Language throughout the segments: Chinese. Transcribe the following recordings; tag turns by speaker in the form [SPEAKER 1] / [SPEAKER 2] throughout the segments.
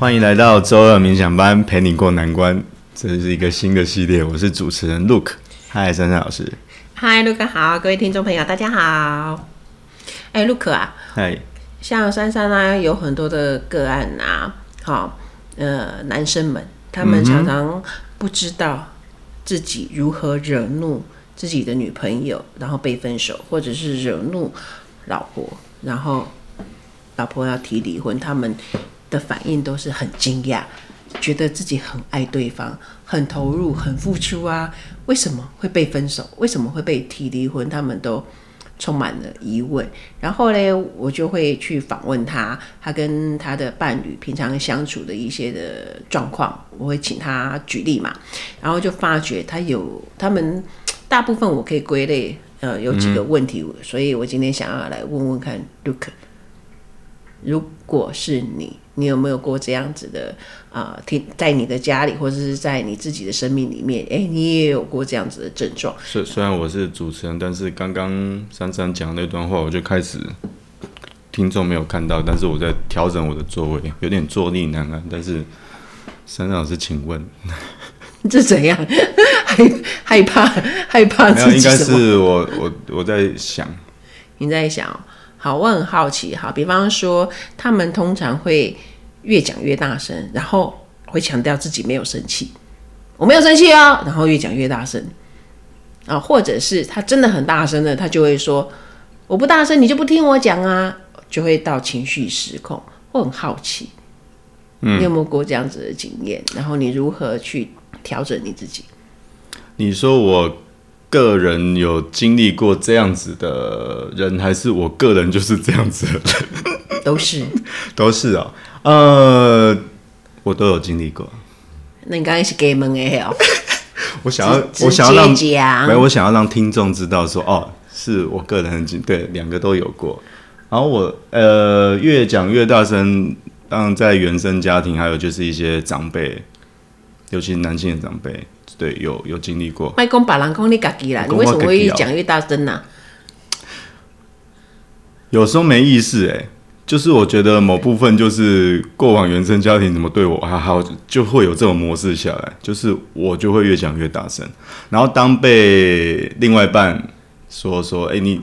[SPEAKER 1] 欢迎来到周二冥想班，陪你过难关。这是一个新的系列，我是主持人 Luke。嗨，珊珊老师。
[SPEAKER 2] 嗨，Luke 好，各位听众朋友，大家好。哎，Luke 啊，
[SPEAKER 1] 嗨，
[SPEAKER 2] 像珊珊啊，有很多的个案啊，好，呃，男生们，他们常常不知道自己如何惹怒自己的女朋友，然后被分手，或者是惹怒老婆，然后老婆要提离婚，他们的反应都是很惊讶，觉得自己很爱对方，很投入，很付出啊，为什么会被分手？为什么会被提离婚？他们都充满了疑问。然后呢，我就会去访问他，他跟他的伴侣平常相处的一些的状况，我会请他举例嘛，然后就发觉他有他们大部分我可以归类，呃，有几个问题，嗯、所以我今天想要来问问看，Luke，如果是你。你有没有过这样子的啊？听、呃、在你的家里，或者是在你自己的生命里面，哎，你也有过这样子的症状。
[SPEAKER 1] 虽虽然我是主持人，但是刚刚珊珊讲那段话，我就开始听众没有看到，但是我在调整我的座位，有点坐立难安。但是珊珊老师，请问
[SPEAKER 2] 这怎样？害害怕害怕自己？
[SPEAKER 1] 应该是我我我在想，
[SPEAKER 2] 你在想。好，我很好奇。好，比方说，他们通常会越讲越大声，然后会强调自己没有生气，我没有生气哦，然后越讲越大声啊，或者是他真的很大声的，他就会说我不大声，你就不听我讲啊，就会到情绪失控。我很好奇，你有没有过这样子的经验？然后你如何去调整你自己？
[SPEAKER 1] 你说我。个人有经历过这样子的人，还是我个人就是这样子的人？
[SPEAKER 2] 都是，
[SPEAKER 1] 都是啊、喔。呃，我都有经历过。
[SPEAKER 2] 那你刚才是给门哎哦？
[SPEAKER 1] 我想要，我想要让，没有，我想要让听众知道说，哦，是我个人很经，对，两个都有过。然后我呃，越讲越大声，当然在原生家庭，还有就是一些长辈，尤其是男性的长辈。对，有有经历过。
[SPEAKER 2] 麦讲别人讲你自己啦，你为什么会越讲越大声呢？
[SPEAKER 1] 有时候没意识哎，就是我觉得某部分就是过往原生家庭怎么对我还好，就会有这种模式下来，就是我就会越讲越大声。然后当被另外一半说说，哎，你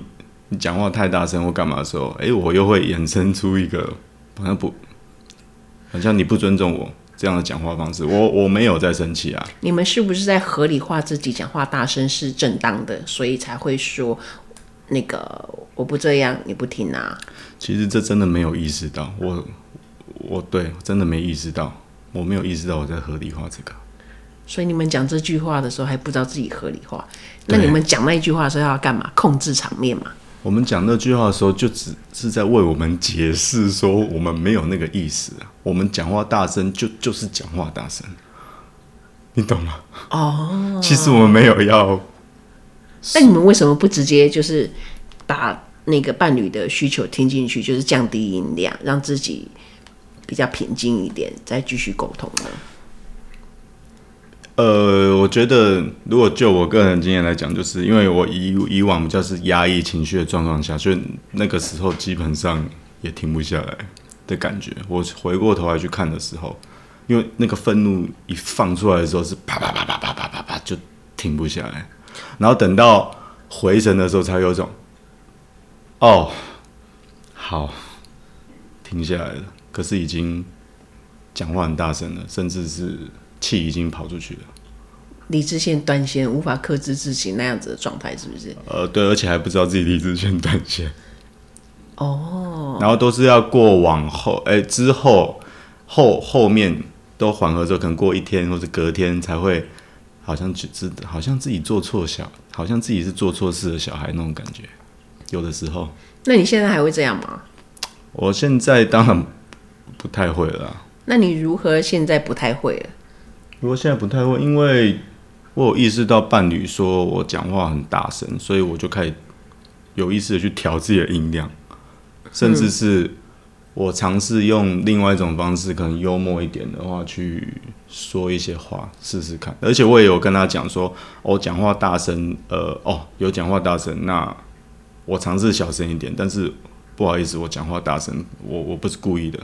[SPEAKER 1] 你讲话太大声或干嘛的时候，哎，我又会衍生出一个好像不，好像你不尊重我。这样的讲话方式，我我没有在生气啊。
[SPEAKER 2] 你们是不是在合理化自己讲话大声是正当的，所以才会说那个我不这样你不听啊？
[SPEAKER 1] 其实这真的没有意识到，我我对真的没意识到，我没有意识到我在合理化这个。
[SPEAKER 2] 所以你们讲这句话的时候还不知道自己合理化，那你们讲那一句话的时候要干嘛？控制场面嘛？
[SPEAKER 1] 我们讲那句话的时候，就只是在为我们解释说，我们没有那个意思啊。我们讲话大声，就就是讲话大声，你懂吗？哦，其实我们没有要。
[SPEAKER 2] 那你们为什么不直接就是把那个伴侣的需求听进去，就是降低音量，让自己比较平静一点，再继续沟通呢？
[SPEAKER 1] 呃，我觉得如果就我个人经验来讲，就是因为我以以往比较是压抑情绪的状况下，所以那个时候基本上也停不下来的感觉。我回过头来去看的时候，因为那个愤怒一放出来的时候是啪啪啪啪啪啪啪啪就停不下来，然后等到回神的时候才有种，哦，好，停下来了。可是已经讲话很大声了，甚至是。气已经跑出去了，
[SPEAKER 2] 理智线断线，无法克制自己那样子的状态，是不是？
[SPEAKER 1] 呃，对，而且还不知道自己理智线断线。
[SPEAKER 2] 哦。
[SPEAKER 1] 然后都是要过往后，哎、欸，之后后后面都缓和之后，可能过一天或者隔天才会，好像只知好像自己做错小，好像自己是做错事的小孩那种感觉，有的时候。
[SPEAKER 2] 那你现在还会这样吗？
[SPEAKER 1] 我现在当然不太会了。
[SPEAKER 2] 那你如何现在不太会了？
[SPEAKER 1] 如果现在不太会，因为我有意识到伴侣说我讲话很大声，所以我就开始有意识的去调自己的音量，甚至是我尝试用另外一种方式，可能幽默一点的话去说一些话试试看。而且我也有跟他讲说，我讲话大声，呃，哦，有讲话大声，那我尝试小声一点，但是不好意思，我讲话大声，我我不是故意的，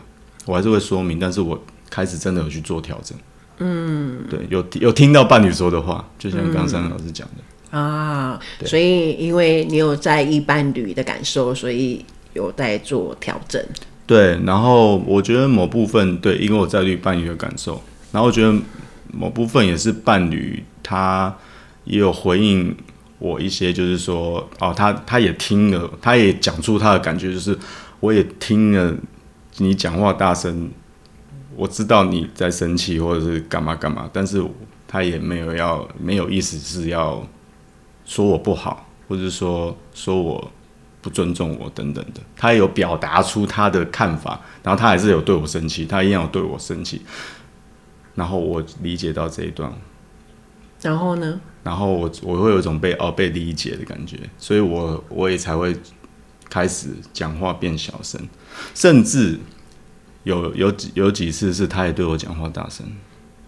[SPEAKER 1] 我还是会说明，但是我。开始真的有去做调整。嗯，对，有有听到伴侣说的话，就像刚刚三老师讲的、
[SPEAKER 2] 嗯、啊，所以因为你有在意伴侣的感受，所以有在做调整。
[SPEAKER 1] 对，然后我觉得某部分对，因为我在意伴侣的感受，然后我觉得某部分也是伴侣他也有回应我一些，就是说哦，他他也听了，他也讲出他的感觉，就是我也听了你讲话大声。我知道你在生气或者是干嘛干嘛，但是他也没有要没有意思是要说我不好，或者说说我不尊重我等等的。他有表达出他的看法，然后他还是有对我生气，他一样有对我生气。然后我理解到这一段，
[SPEAKER 2] 然后呢？
[SPEAKER 1] 然后我我会有一种被哦被理解的感觉，所以我我也才会开始讲话变小声，甚至。有有几有几次是他也对我讲话大声，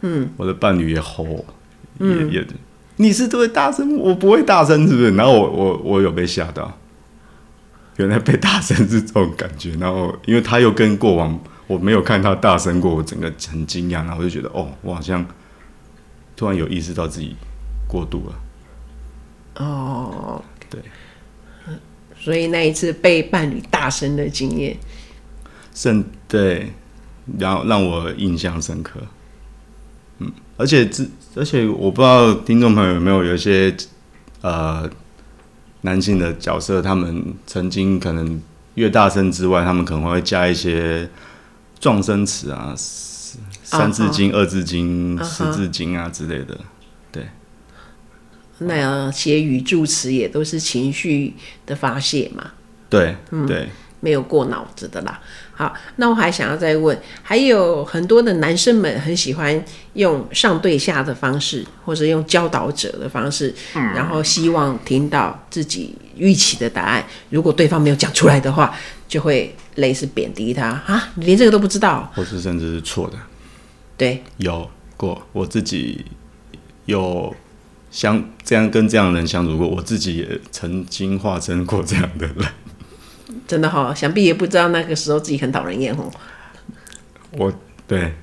[SPEAKER 1] 嗯，我的伴侣也吼，嗯、也也，你是对大声，我不会大声，是不是？然后我我我有被吓到，原来被大声是这种感觉。然后因为他又跟过往我没有看他大声过，我整个很惊讶，然后我就觉得哦，我好像突然有意识到自己过度了。
[SPEAKER 2] 哦，
[SPEAKER 1] 对，
[SPEAKER 2] 所以那一次被伴侣大声的经验。
[SPEAKER 1] 甚对，然后让我印象深刻。嗯，而且这，而且我不知道听众朋友有没有有一些呃男性的角色，他们曾经可能越大声之外，他们可能会加一些撞声词啊，三字经、uh huh. 二字经、十字经啊之类的。对，
[SPEAKER 2] 那样写语助词也都是情绪的发泄嘛。
[SPEAKER 1] 对，嗯、对。
[SPEAKER 2] 没有过脑子的啦。好，那我还想要再问，还有很多的男生们很喜欢用上对下的方式，或者用教导者的方式，嗯、然后希望听到自己预期的答案。如果对方没有讲出来的话，就会类似贬低他啊，你连这个都不知道，
[SPEAKER 1] 或是甚至是错的。
[SPEAKER 2] 对，
[SPEAKER 1] 有过，我自己有相这样跟这样的人相处过，我自己也曾经化身过这样的人。
[SPEAKER 2] 真的哈、哦，想必也不知道那个时候自己很讨人厌哦。
[SPEAKER 1] 我对，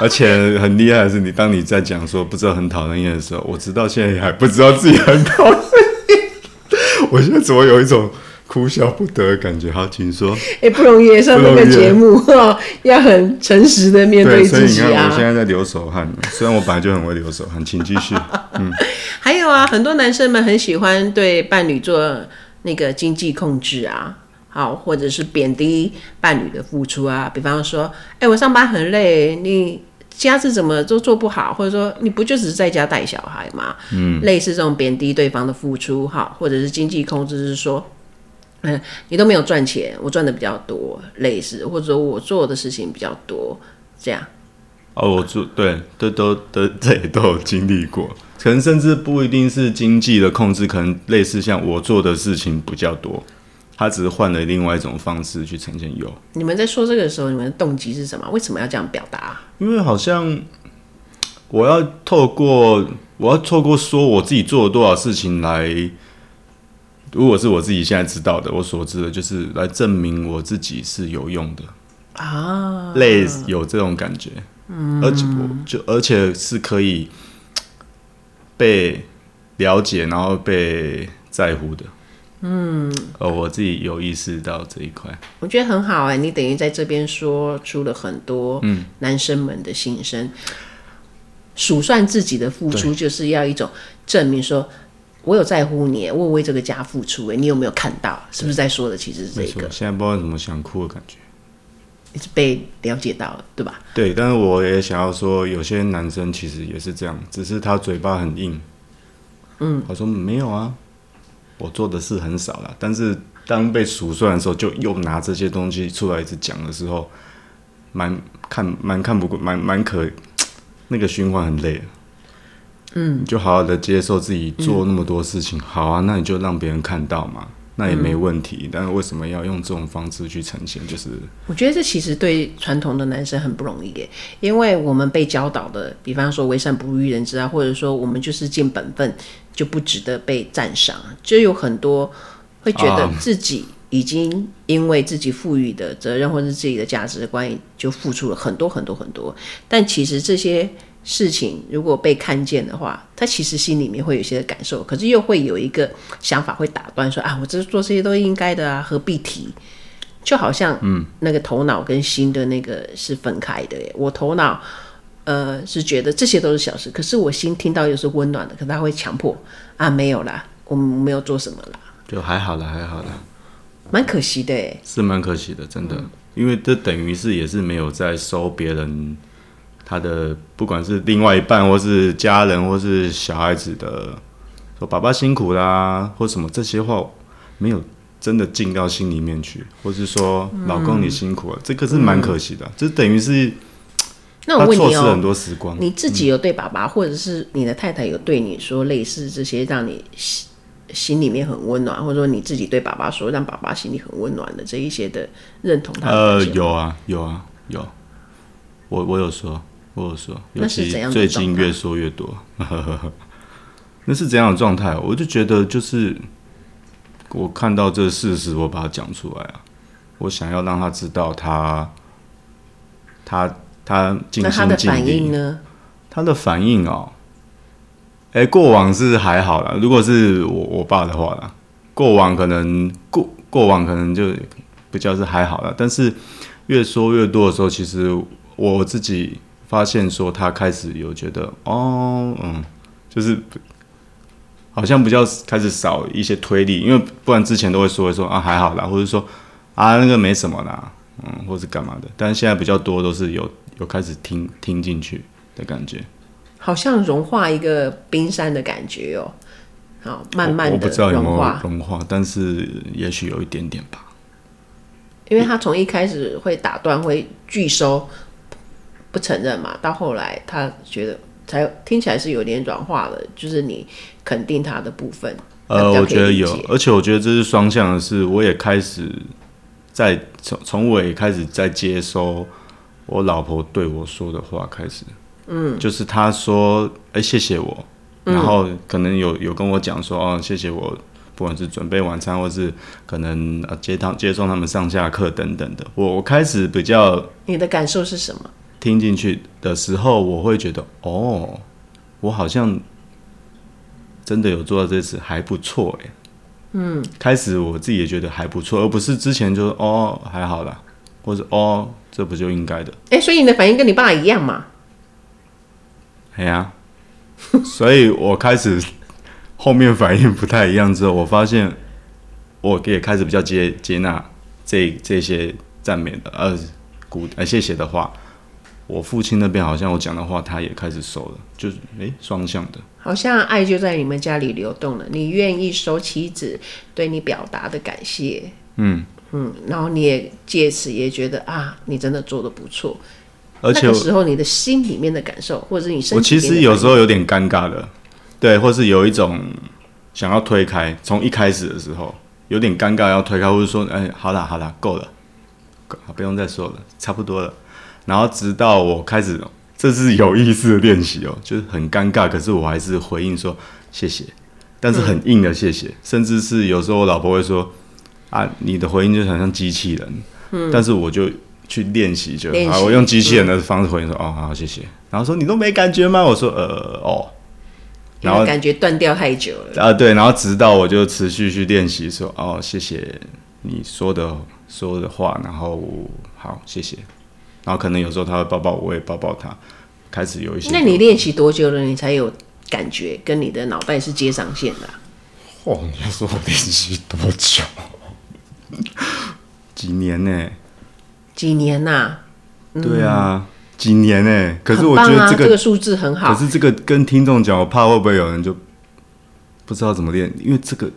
[SPEAKER 1] 而且很厉害的是，你当你在讲说不知道很讨人厌的时候，我直到现在还不知道自己很讨人厌。我现在怎么有一种哭笑不得的感觉？好，请说。哎、欸，不容易上这个节目哦，要很诚实的面对自己啊。所以你看，我现在在流手汗，虽然我本来就很会流手汗，请继续。嗯，
[SPEAKER 2] 还有啊，很多男生们很喜欢对伴侣做。那个经济控制啊，好，或者是贬低伴侣的付出啊，比方说，哎、欸，我上班很累，你家事怎么都做不好，或者说你不就只是在家带小孩吗？嗯，类似这种贬低对方的付出，好，或者是经济控制，是说，嗯，你都没有赚钱，我赚的比较多，类似，或者我做的事情比较多，这样。
[SPEAKER 1] 哦，我做对，都都都这也都有经历过。可能甚至不一定是经济的控制，可能类似像我做的事情比较多，他只是换了另外一种方式去呈现有。
[SPEAKER 2] 你们在说这个的时候，你们的动机是什么？为什么要这样表达？
[SPEAKER 1] 因为好像我要透过我要透过说我自己做了多少事情来，如果是我自己现在知道的，我所知的就是来证明我自己是有用的啊，类似有这种感觉，嗯，而且我就而且是可以。被了解，然后被在乎的，嗯，哦，我自己有意识到这一块，
[SPEAKER 2] 我觉得很好哎，你等于在这边说出了很多男生们的心声，嗯、数算自己的付出，就是要一种证明说，说我有在乎你，我为这个家付出，哎，你有没有看到？是不是在说的其实是这个？
[SPEAKER 1] 现在不知道怎么想哭的感觉，
[SPEAKER 2] 你是被了解到了，对吧？
[SPEAKER 1] 对，但是我也想要说，有些男生其实也是这样，只是他嘴巴很硬。嗯，我说没有啊，我做的事很少了。但是当被数算的时候，就又拿这些东西出来一直讲的时候，蛮看蛮看不过，蛮蛮可，那个循环很累。嗯，你就好好的接受自己做那么多事情，嗯、好啊，那你就让别人看到嘛。那也没问题，嗯、但是为什么要用这种方式去呈现？就是
[SPEAKER 2] 我觉得这其实对传统的男生很不容易耶，因为我们被教导的，比方说为善不欲人知啊，或者说我们就是尽本分就不值得被赞赏，就有很多会觉得自己已经因为自己赋予的责任或者自己的价值观，就付出了很多很多很多。但其实这些事情如果被看见的话，他其实心里面会有些感受，可是又会有一个想法会打断说啊，我这做这些都应该的啊，何必提？就好像嗯，那个头脑跟心的那个是分开的。我头脑呃是觉得这些都是小事，可是我心听到又是温暖的，可是他会强迫啊，没有啦，我们没有做什么啦，
[SPEAKER 1] 就还好啦，还好啦。
[SPEAKER 2] 蛮可惜的，
[SPEAKER 1] 是蛮可惜的，真的，嗯、因为这等于是也是没有在收别人他的，不管是另外一半，或是家人，或是小孩子的，说爸爸辛苦啦，或什么这些话，没有真的进到心里面去，或是说老公你辛苦了，嗯、这个是蛮可惜的，这、嗯、等于是
[SPEAKER 2] 那我问你哦，
[SPEAKER 1] 很多时光，
[SPEAKER 2] 你自己有对爸爸，嗯、或者是你的太太有对你说类似这些让你。心里面很温暖，或者说你自己对爸爸说，让爸爸心里很温暖的这一些的认同他的，
[SPEAKER 1] 呃，有啊，有啊，有，我我有说，我有说，尤其最近越说越多，那是怎样的状态？我就觉得就是我看到这事实，我把它讲出来啊，我想要让他知道他他他尽心尽力，他的反应呢？他的反应哦。哎、过往是还好啦。如果是我我爸的话啦，过往可能过过往可能就比较是还好啦。但是越说越多的时候，其实我自己发现说，他开始有觉得哦，嗯，就是好像比较开始少一些推力，因为不然之前都会说一说啊还好啦，或者说啊那个没什么啦，嗯，或是干嘛的。但是现在比较多都是有有开始听听进去的感觉。
[SPEAKER 2] 好像融化一个冰山的感觉哦，好，慢慢的融化。我不知道有没有
[SPEAKER 1] 融化，但是也许有一点点吧。
[SPEAKER 2] 因为他从一开始会打断、会拒收、不承认嘛，到后来他觉得才听起来是有点软化了，就是你肯定他的部分。
[SPEAKER 1] 呃，我觉得有，而且我觉得这是双向的是，我也开始在从从我也开始在接收我老婆对我说的话开始。嗯，就是他说，哎、欸，谢谢我，然后可能有有跟我讲说，哦，谢谢我，不管是准备晚餐，或是可能呃接他接送他们上下课等等的，我我开始比较，
[SPEAKER 2] 你的感受是什么？
[SPEAKER 1] 听进去的时候，我会觉得，哦，我好像真的有做到这次，还不错，哎，嗯，开始我自己也觉得还不错，而不是之前就是哦还好啦，或者哦这不就应该的，
[SPEAKER 2] 哎、欸，所以你的反应跟你爸一样嘛？
[SPEAKER 1] 哎呀，所以我开始后面反应不太一样之后，我发现我也开始比较接接纳这这些赞美的呃鼓呃谢谢的话。我父亲那边好像我讲的话，他也开始收了，就是哎双向的，
[SPEAKER 2] 好像爱就在你们家里流动了。你愿意收妻子对你表达的感谢，嗯嗯，然后你也借此也觉得啊，你真的做的不错。而且那个时候你的心里面的感受，或者是你身体，
[SPEAKER 1] 我其实有时候有点尴尬的，对，或是有一种想要推开，从一开始的时候有点尴尬要推开，或者说，哎，好啦好啦，够了，不用再说了，差不多了。然后直到我开始，这是有意识的练习哦，就是很尴尬，可是我还是回应说谢谢，但是很硬的谢谢，嗯、甚至是有时候我老婆会说啊，你的回应就很像机器人，嗯，但是我就。去练习就好，我用机器人的方式回应说：“哦，好，谢谢。”然后说：“你都没感觉吗？”我说：“呃，哦。”
[SPEAKER 2] 然后感觉断掉太久了
[SPEAKER 1] 啊，对。然后直到我就持续去练习说：“哦，谢谢你说的说的话。”然后好，谢谢。然后可能有时候他会抱抱我，我也抱抱他，开始有一些。
[SPEAKER 2] 那你练习多久了？你才有感觉跟你的脑袋是接上线的啊？
[SPEAKER 1] 哦，你要说我练习多久？几年呢？
[SPEAKER 2] 几年呐、啊？
[SPEAKER 1] 嗯、对啊，几年呢、欸？可是我觉得这个、啊、这
[SPEAKER 2] 个数字很好。
[SPEAKER 1] 可是这个跟听众讲，我怕会不会有人就不知道怎么练，因为这个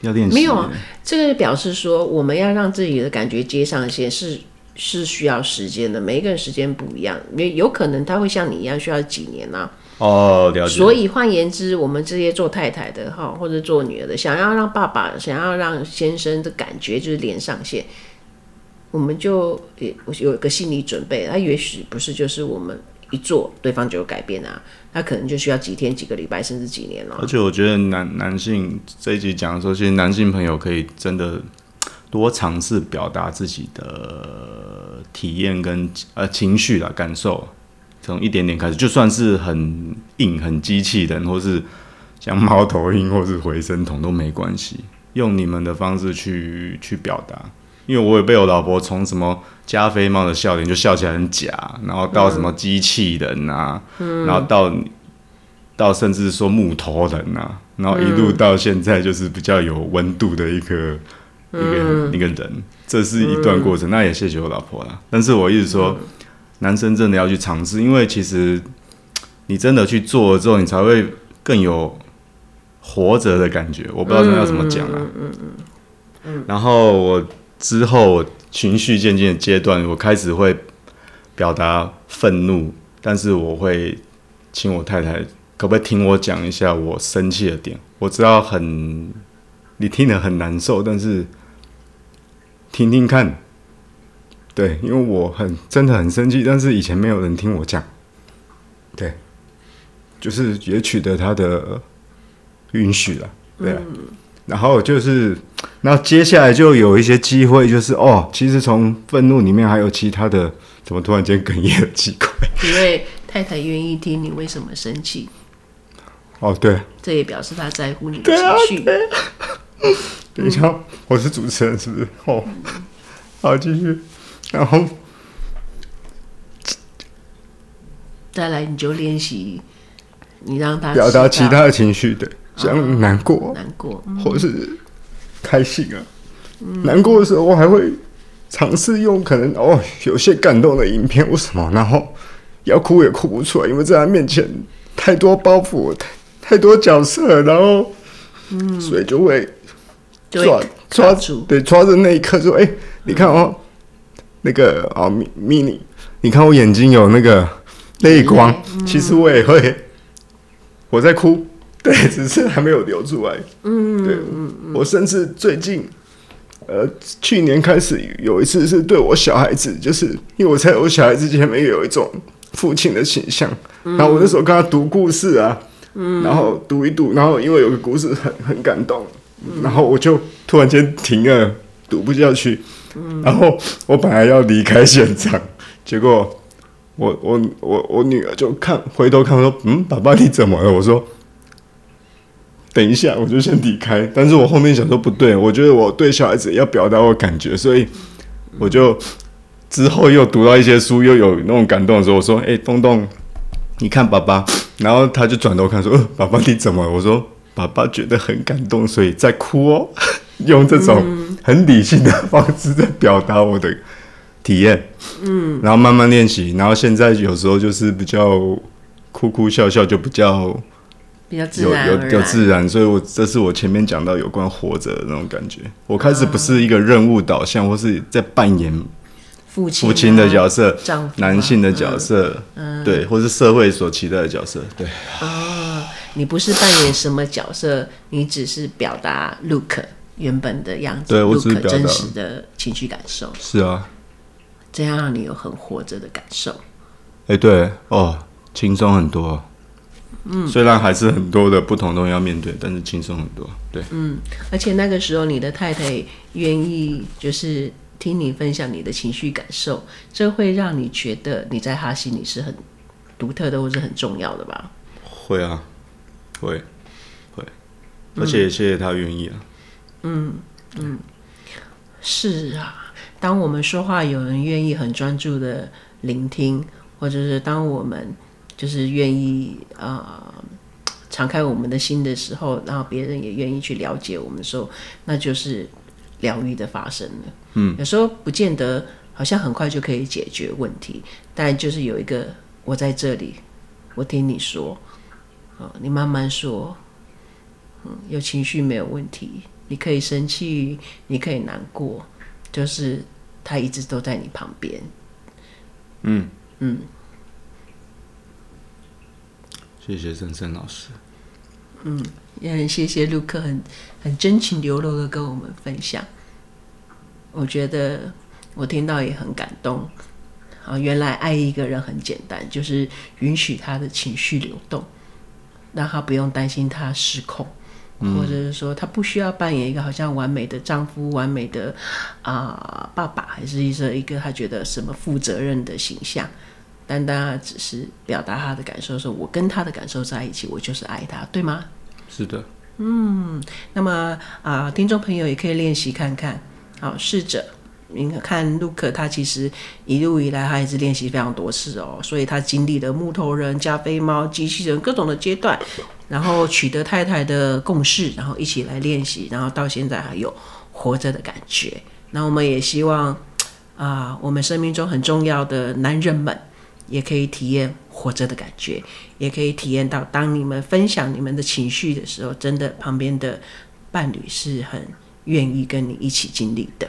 [SPEAKER 1] 要练习。
[SPEAKER 2] 没有啊，这个表示说我们要让自己的感觉接上线是是需要时间的，每一个人时间不一样，也有可能他会像你一样需要几年啊。
[SPEAKER 1] 哦，了解。
[SPEAKER 2] 所以换言之，我们这些做太太的哈，或者做女儿的，想要让爸爸、想要让先生的感觉就是连上线。我们就也有一个心理准备，他也许不是就是我们一做，对方就有改变啊，他可能就需要几天、几个礼拜，甚至几年了。
[SPEAKER 1] 而且我觉得男男性这一集讲的时候，其实男性朋友可以真的多尝试表达自己的体验跟呃情绪啦、感受，从一点点开始，就算是很硬、很机器人，或是像猫头鹰或是回声筒都没关系，用你们的方式去去表达。因为我也被我老婆从什么加菲猫的笑脸就笑起来很假，然后到什么机器人啊，嗯、然后到到甚至说木头人啊，然后一路到现在就是比较有温度的一个。一个一个人，这是一段过程。嗯、那也谢谢我老婆了。但是我一直说，嗯、男生真的要去尝试，因为其实你真的去做了之后，你才会更有活着的感觉。我不知道这要怎么讲啊。嗯嗯、然后我之后情绪渐渐的阶段，我开始会表达愤怒，但是我会请我太太可不可以听我讲一下我生气的点？我知道很你听得很难受，但是。听听看，对，因为我很真的很生气，但是以前没有人听我讲，对，就是也取得他的允许了，对啊，嗯、然后就是，那接下来就有一些机会，就是哦，其实从愤怒里面还有其他的，怎么突然间哽咽的机会，
[SPEAKER 2] 因为太太愿意听你为什么生气，
[SPEAKER 1] 哦，对，
[SPEAKER 2] 这也表示他在乎你的情绪。
[SPEAKER 1] 等一下，嗯、我是主持人，是不是？哦，好，继续。然后
[SPEAKER 2] 再来，你就练习，你让他
[SPEAKER 1] 表达其他的情绪，对，像难过、
[SPEAKER 2] 哦、难过，嗯、
[SPEAKER 1] 或是开心啊。嗯、难过的时候，我还会尝试用可能哦，有些感动的影片，为什么？然后要哭也哭不出来，因为在他面前太多包袱，太太多角色，然后，嗯，所以就会。抓抓住，对，抓着那一刻说：“哎、欸，你看哦，嗯、那个哦，咪咪你，你看我眼睛有那个泪光，嗯、其实我也会，我在哭，对，只是还没有流出来。嗯，对，我甚至最近，呃，去年开始有一次是对我小孩子，就是因为我在我小孩子前面有一种父亲的形象，嗯、然后我那时候跟他读故事啊，嗯，然后读一读，然后因为有个故事很很感动。”然后我就突然间停了，读不下去。然后我本来要离开现场，结果我我我我女儿就看回头看我说：“嗯，爸爸你怎么了？”我说：“等一下，我就先离开。”但是我后面想说不对，我觉得我对小孩子要表达我感觉，所以我就之后又读到一些书，又有那种感动的时候，我说：“哎，东东，你看爸爸。”然后他就转头看说：“呃，爸爸你怎么了？”我说。爸爸觉得很感动，所以在哭哦。用这种很理性的方式在表达我的体验，嗯，然后慢慢练习，然后现在有时候就是比较哭哭笑笑，就比较
[SPEAKER 2] 比较自然，有有有
[SPEAKER 1] 自然。所以我这是我前面讲到有关活着的那种感觉。我开始不是一个任务导向，或是在扮演父亲父亲的角色，男性的角色，嗯，对，或是社会所期待的角色，对。
[SPEAKER 2] 哦你不是扮演什么角色，你只是表达 look 原本的样子，
[SPEAKER 1] 对我只是
[SPEAKER 2] ，Luke 真实的情绪感受。
[SPEAKER 1] 是啊，
[SPEAKER 2] 这样让你有很活着的感受。
[SPEAKER 1] 哎、欸，对哦，轻松很多。嗯，虽然还是很多的不同东西要面对，但是轻松很多。对，嗯，
[SPEAKER 2] 而且那个时候你的太太愿意就是听你分享你的情绪感受，这会让你觉得你在他心里是很独特的，或者很重要的吧？
[SPEAKER 1] 会啊。会，会，而且也谢谢他愿意啊。
[SPEAKER 2] 嗯嗯，是啊。当我们说话，有人愿意很专注的聆听，或者是当我们就是愿意啊、呃、敞开我们的心的时候，然后别人也愿意去了解我们的时候，那就是疗愈的发生了。嗯，有时候不见得好像很快就可以解决问题，但就是有一个我在这里，我听你说。哦，你慢慢说，嗯，有情绪没有问题，你可以生气，你可以难过，就是他一直都在你旁边。嗯嗯，
[SPEAKER 1] 谢谢森森老师。
[SPEAKER 2] 嗯，也很谢谢陆克，很很真情流露的跟我们分享。我觉得我听到也很感动。啊，原来爱一个人很简单，就是允许他的情绪流动。让他不用担心他失控，或者是说他不需要扮演一个好像完美的丈夫、完美的啊、呃、爸爸，还是一个一个他觉得什么负责任的形象，单单只是表达他的感受，说我跟他的感受在一起，我就是爱他，对吗？
[SPEAKER 1] 是的，
[SPEAKER 2] 嗯，那么啊、呃，听众朋友也可以练习看看，好，试着。你看，Luke 他其实一路以来，他也是练习非常多次哦，所以他经历了木头人、加菲猫、机器人各种的阶段，然后取得太太的共识，然后一起来练习，然后到现在还有活着的感觉。那我们也希望啊、呃，我们生命中很重要的男人们也可以体验活着的感觉，也可以体验到当你们分享你们的情绪的时候，真的旁边的伴侣是很愿意跟你一起经历的。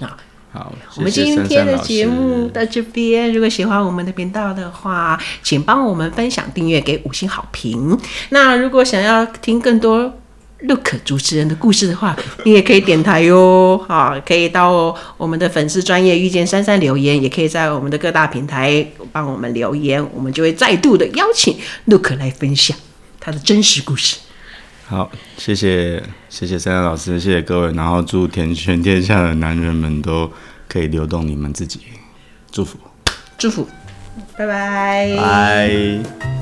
[SPEAKER 2] 啊，
[SPEAKER 1] 好，
[SPEAKER 2] 我们今天的节目到这边。如果喜欢我们的频道的话，请帮我们分享、订阅、给五星好评。那如果想要听更多 Luke 主持人的故事的话，你也可以点台哟。好，可以到我们的粉丝专业遇见珊珊留言，也可以在我们的各大平台帮我们留言，我们就会再度的邀请 Luke 来分享他的真实故事。
[SPEAKER 1] 好，谢谢谢谢珊珊老师，谢谢各位，然后祝天全天下的男人们都可以流动你们自己，祝福，
[SPEAKER 2] 祝福，拜拜，
[SPEAKER 1] 拜。